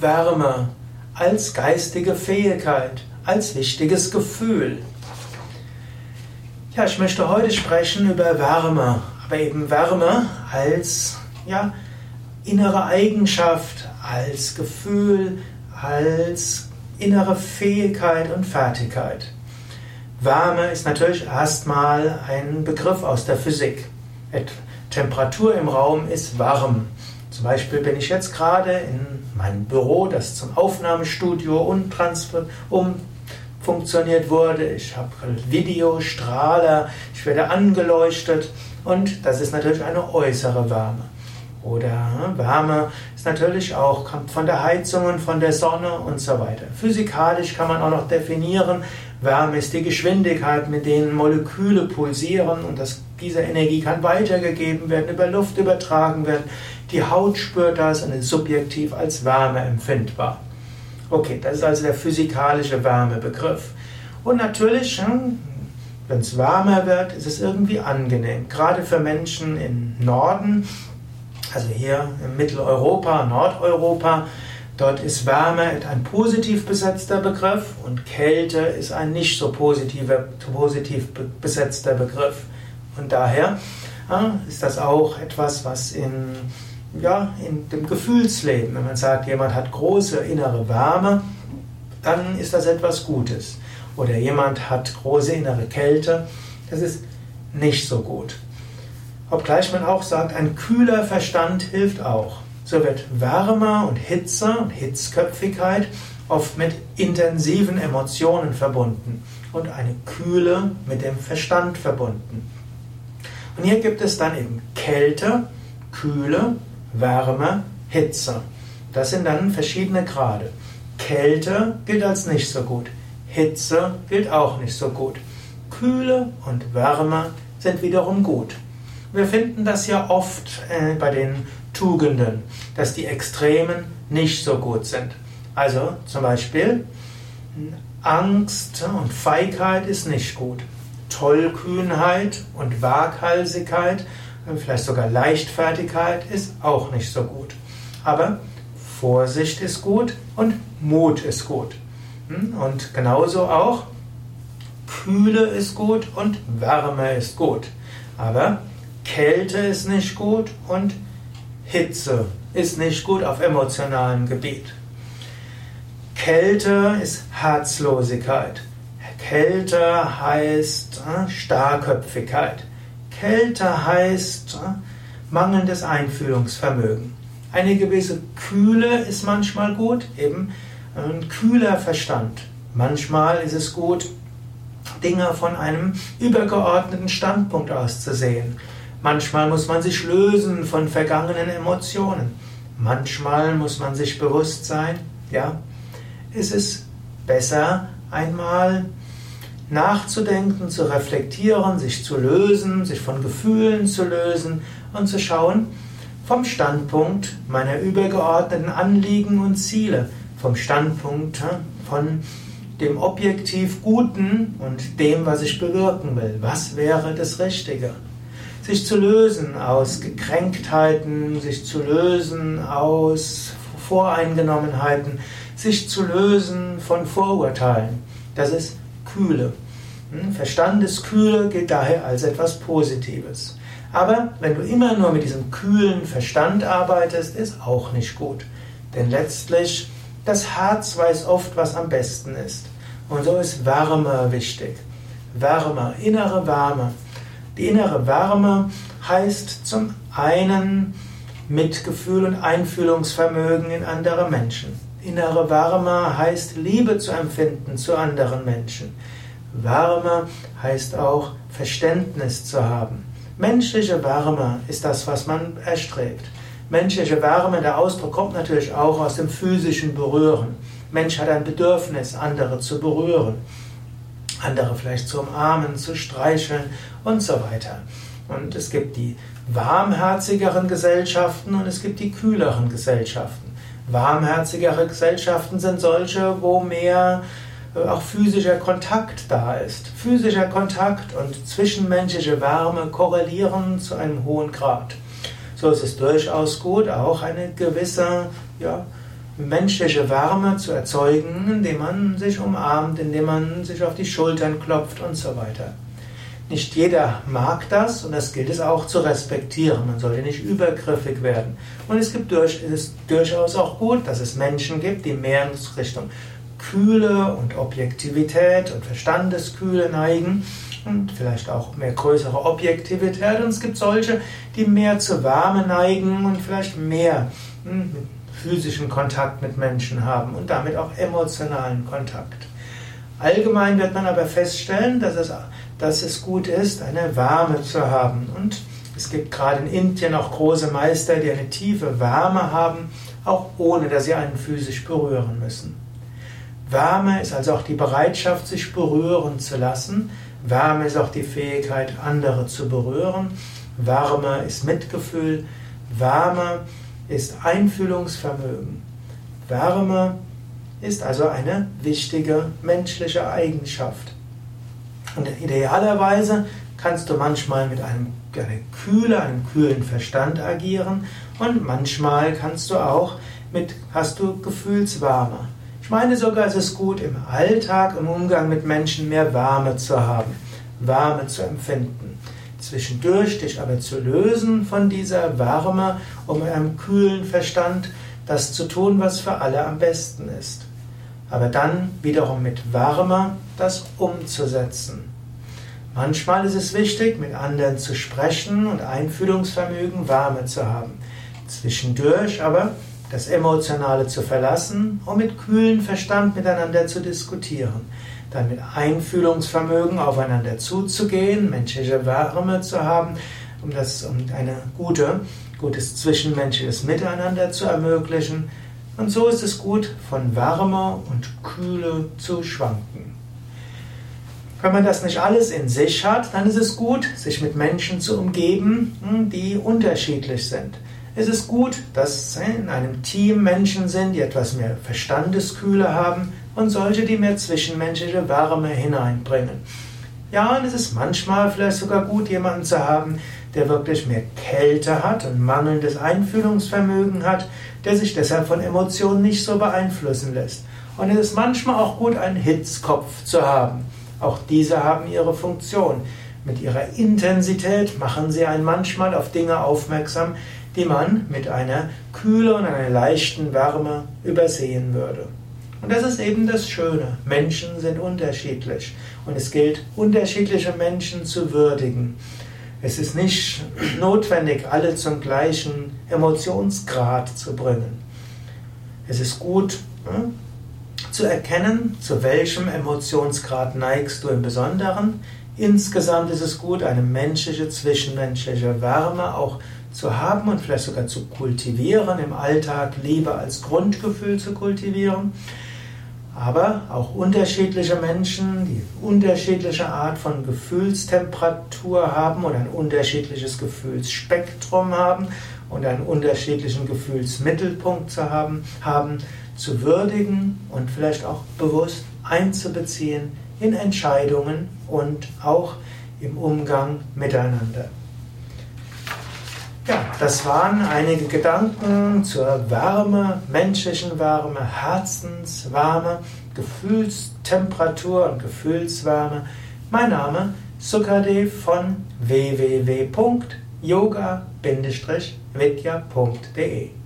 Wärme als geistige Fähigkeit, als wichtiges Gefühl. Ja, ich möchte heute sprechen über Wärme, aber eben Wärme als ja, innere Eigenschaft, als Gefühl, als innere Fähigkeit und Fertigkeit. Wärme ist natürlich erstmal ein Begriff aus der Physik. Temperatur im Raum ist warm. Zum Beispiel bin ich jetzt gerade in meinem Büro, das zum Aufnahmestudio umfunktioniert wurde. Ich habe Videostrahler, ich werde angeleuchtet und das ist natürlich eine äußere Wärme. Oder ne, Wärme ist natürlich auch kommt von der Heizung und von der Sonne und so weiter. Physikalisch kann man auch noch definieren, Wärme ist die Geschwindigkeit, mit denen Moleküle pulsieren und das, diese Energie kann weitergegeben werden, über Luft übertragen werden. Die Haut spürt das und ist subjektiv als Wärme empfindbar. Okay, das ist also der physikalische Wärmebegriff. Und natürlich, hm, wenn es wärmer wird, ist es irgendwie angenehm. Gerade für Menschen im Norden, also hier in Mitteleuropa, Nordeuropa, Dort ist Wärme ein positiv besetzter Begriff und Kälte ist ein nicht so positiver, positiv besetzter Begriff. Und daher ist das auch etwas, was in, ja, in dem Gefühlsleben, wenn man sagt, jemand hat große innere Wärme, dann ist das etwas Gutes. Oder jemand hat große innere Kälte, das ist nicht so gut. Obgleich man auch sagt, ein kühler Verstand hilft auch. So wird Wärme und Hitze und Hitzköpfigkeit oft mit intensiven Emotionen verbunden und eine Kühle mit dem Verstand verbunden. Und hier gibt es dann eben Kälte, Kühle, Wärme, Hitze. Das sind dann verschiedene Grade. Kälte gilt als nicht so gut. Hitze gilt auch nicht so gut. Kühle und Wärme sind wiederum gut. Wir finden das ja oft äh, bei den Tugenden, dass die Extremen nicht so gut sind. Also zum Beispiel Angst und Feigheit ist nicht gut. Tollkühnheit und Waghalsigkeit, vielleicht sogar Leichtfertigkeit ist auch nicht so gut. Aber Vorsicht ist gut und Mut ist gut. Hm? Und genauso auch Kühle ist gut und Wärme ist gut. Aber Kälte ist nicht gut und Hitze ist nicht gut auf emotionalem Gebiet. Kälte ist Herzlosigkeit. Kälte heißt äh, Starrköpfigkeit. Kälte heißt äh, mangelndes Einfühlungsvermögen. Eine gewisse Kühle ist manchmal gut, eben ein kühler Verstand. Manchmal ist es gut, Dinge von einem übergeordneten Standpunkt aus zu sehen. Manchmal muss man sich lösen von vergangenen Emotionen. Manchmal muss man sich bewusst sein, ja, es ist besser einmal nachzudenken, zu reflektieren, sich zu lösen, sich von Gefühlen zu lösen und zu schauen vom Standpunkt meiner übergeordneten Anliegen und Ziele, vom Standpunkt von dem objektiv Guten und dem, was ich bewirken will. Was wäre das Richtige? sich zu lösen aus Gekränktheiten, sich zu lösen aus Voreingenommenheiten, sich zu lösen von Vorurteilen. Das ist Kühle. Hm? Verstandeskühle gilt daher als etwas Positives. Aber wenn du immer nur mit diesem kühlen Verstand arbeitest, ist auch nicht gut. Denn letztlich, das Herz weiß oft, was am besten ist. Und so ist Wärme wichtig. Wärme, innere Wärme. Die innere Wärme heißt zum einen Mitgefühl und Einfühlungsvermögen in andere Menschen. Innere Wärme heißt Liebe zu empfinden zu anderen Menschen. Wärme heißt auch Verständnis zu haben. Menschliche Wärme ist das, was man erstrebt. Menschliche Wärme, der Ausdruck kommt natürlich auch aus dem physischen Berühren. Mensch hat ein Bedürfnis, andere zu berühren andere vielleicht zu umarmen, zu streicheln und so weiter. Und es gibt die warmherzigeren Gesellschaften und es gibt die kühleren Gesellschaften. Warmherzigere Gesellschaften sind solche, wo mehr auch physischer Kontakt da ist. Physischer Kontakt und zwischenmenschliche Wärme korrelieren zu einem hohen Grad. So ist es durchaus gut, auch eine gewisse ja, menschliche Wärme zu erzeugen, indem man sich umarmt, indem man sich auf die Schultern klopft und so weiter. Nicht jeder mag das und das gilt es auch zu respektieren. Man sollte nicht übergriffig werden. Und es, gibt durch, es ist durchaus auch gut, dass es Menschen gibt, die mehr in Richtung Kühle und Objektivität und Verstandeskühle neigen und vielleicht auch mehr größere Objektivität. Und es gibt solche, die mehr zu Wärme neigen und vielleicht mehr hm, physischen Kontakt mit Menschen haben und damit auch emotionalen Kontakt. Allgemein wird man aber feststellen, dass es, dass es gut ist, eine Wärme zu haben. Und es gibt gerade in Indien auch große Meister, die eine tiefe Wärme haben, auch ohne dass sie einen physisch berühren müssen. Wärme ist also auch die Bereitschaft, sich berühren zu lassen. Wärme ist auch die Fähigkeit, andere zu berühren. Wärme ist Mitgefühl. Wärme ist Einfühlungsvermögen. Wärme ist also eine wichtige menschliche Eigenschaft. Und idealerweise kannst du manchmal mit einem einer Kühle, einem kühlen Verstand agieren und manchmal kannst du auch mit, hast du Gefühlswärme. Ich meine sogar, es ist gut im Alltag, im Umgang mit Menschen mehr Wärme zu haben, Wärme zu empfinden. Zwischendurch dich aber zu lösen von dieser Wärme, um mit einem kühlen Verstand das zu tun, was für alle am besten ist aber dann wiederum mit Wärme das umzusetzen. Manchmal ist es wichtig, mit anderen zu sprechen und Einfühlungsvermögen, Wärme zu haben. Zwischendurch aber das Emotionale zu verlassen, um mit kühlem Verstand miteinander zu diskutieren. Dann mit Einfühlungsvermögen aufeinander zuzugehen, menschliche Wärme zu haben, um, das, um ein gute, gutes zwischenmenschliches Miteinander zu ermöglichen und so ist es gut, von Wärme und Kühle zu schwanken. Wenn man das nicht alles in sich hat, dann ist es gut, sich mit Menschen zu umgeben, hm, die unterschiedlich sind. Es ist gut, dass in einem Team Menschen sind, die etwas mehr Verstandeskühle haben und solche, die mehr zwischenmenschliche Wärme hineinbringen. Ja, und es ist manchmal vielleicht sogar gut, jemanden zu haben, der wirklich mehr Kälte hat und mangelndes Einfühlungsvermögen hat, der sich deshalb von Emotionen nicht so beeinflussen lässt. Und es ist manchmal auch gut, einen Hitzkopf zu haben. Auch diese haben ihre Funktion. Mit ihrer Intensität machen sie einen manchmal auf Dinge aufmerksam, die man mit einer Kühle und einer leichten Wärme übersehen würde. Und das ist eben das Schöne. Menschen sind unterschiedlich. Und es gilt, unterschiedliche Menschen zu würdigen. Es ist nicht notwendig, alle zum gleichen Emotionsgrad zu bringen. Es ist gut hm, zu erkennen, zu welchem Emotionsgrad neigst du im Besonderen. Insgesamt ist es gut, eine menschliche, zwischenmenschliche Wärme auch zu haben und vielleicht sogar zu kultivieren, im Alltag Liebe als Grundgefühl zu kultivieren. Aber auch unterschiedliche Menschen, die unterschiedliche Art von Gefühlstemperatur haben und ein unterschiedliches Gefühlsspektrum haben und einen unterschiedlichen Gefühlsmittelpunkt zu haben, haben zu würdigen und vielleicht auch bewusst einzubeziehen in Entscheidungen und auch im Umgang miteinander. Ja, das waren einige Gedanken zur Wärme, menschlichen Wärme, Herzenswärme, Gefühlstemperatur und Gefühlswärme. Mein Name Sukadev von www.yoga-vidya.de